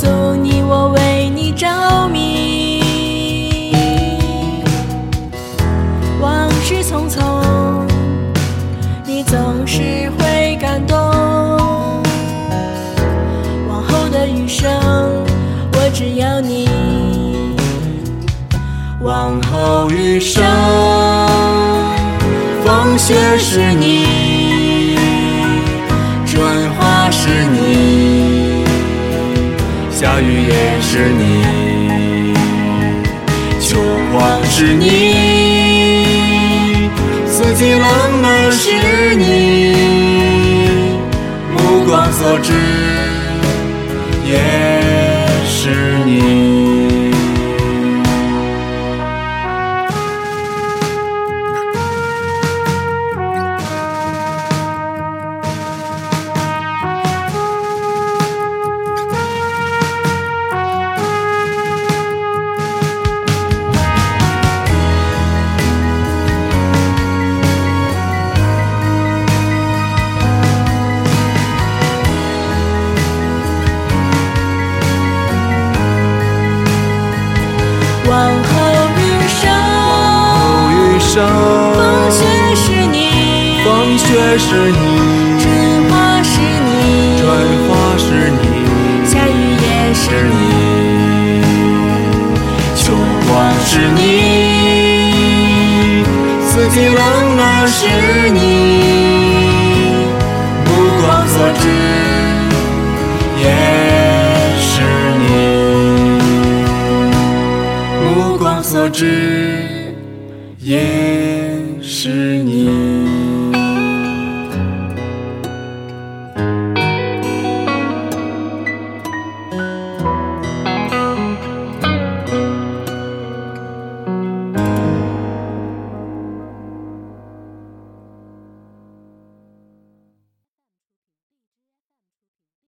诉你我为你着迷。往事匆匆，你总是会感动。往后的余生，我只要你。往后余生，风雪是你，下雨也是你，秋黄是你，四季冷暖是你，目光所至风雪是你，风雪是你，春花是你，春花是你，夏雨也是是你，秋光是你，四季冷暖是你，目光所至也是你，目光所至也是你。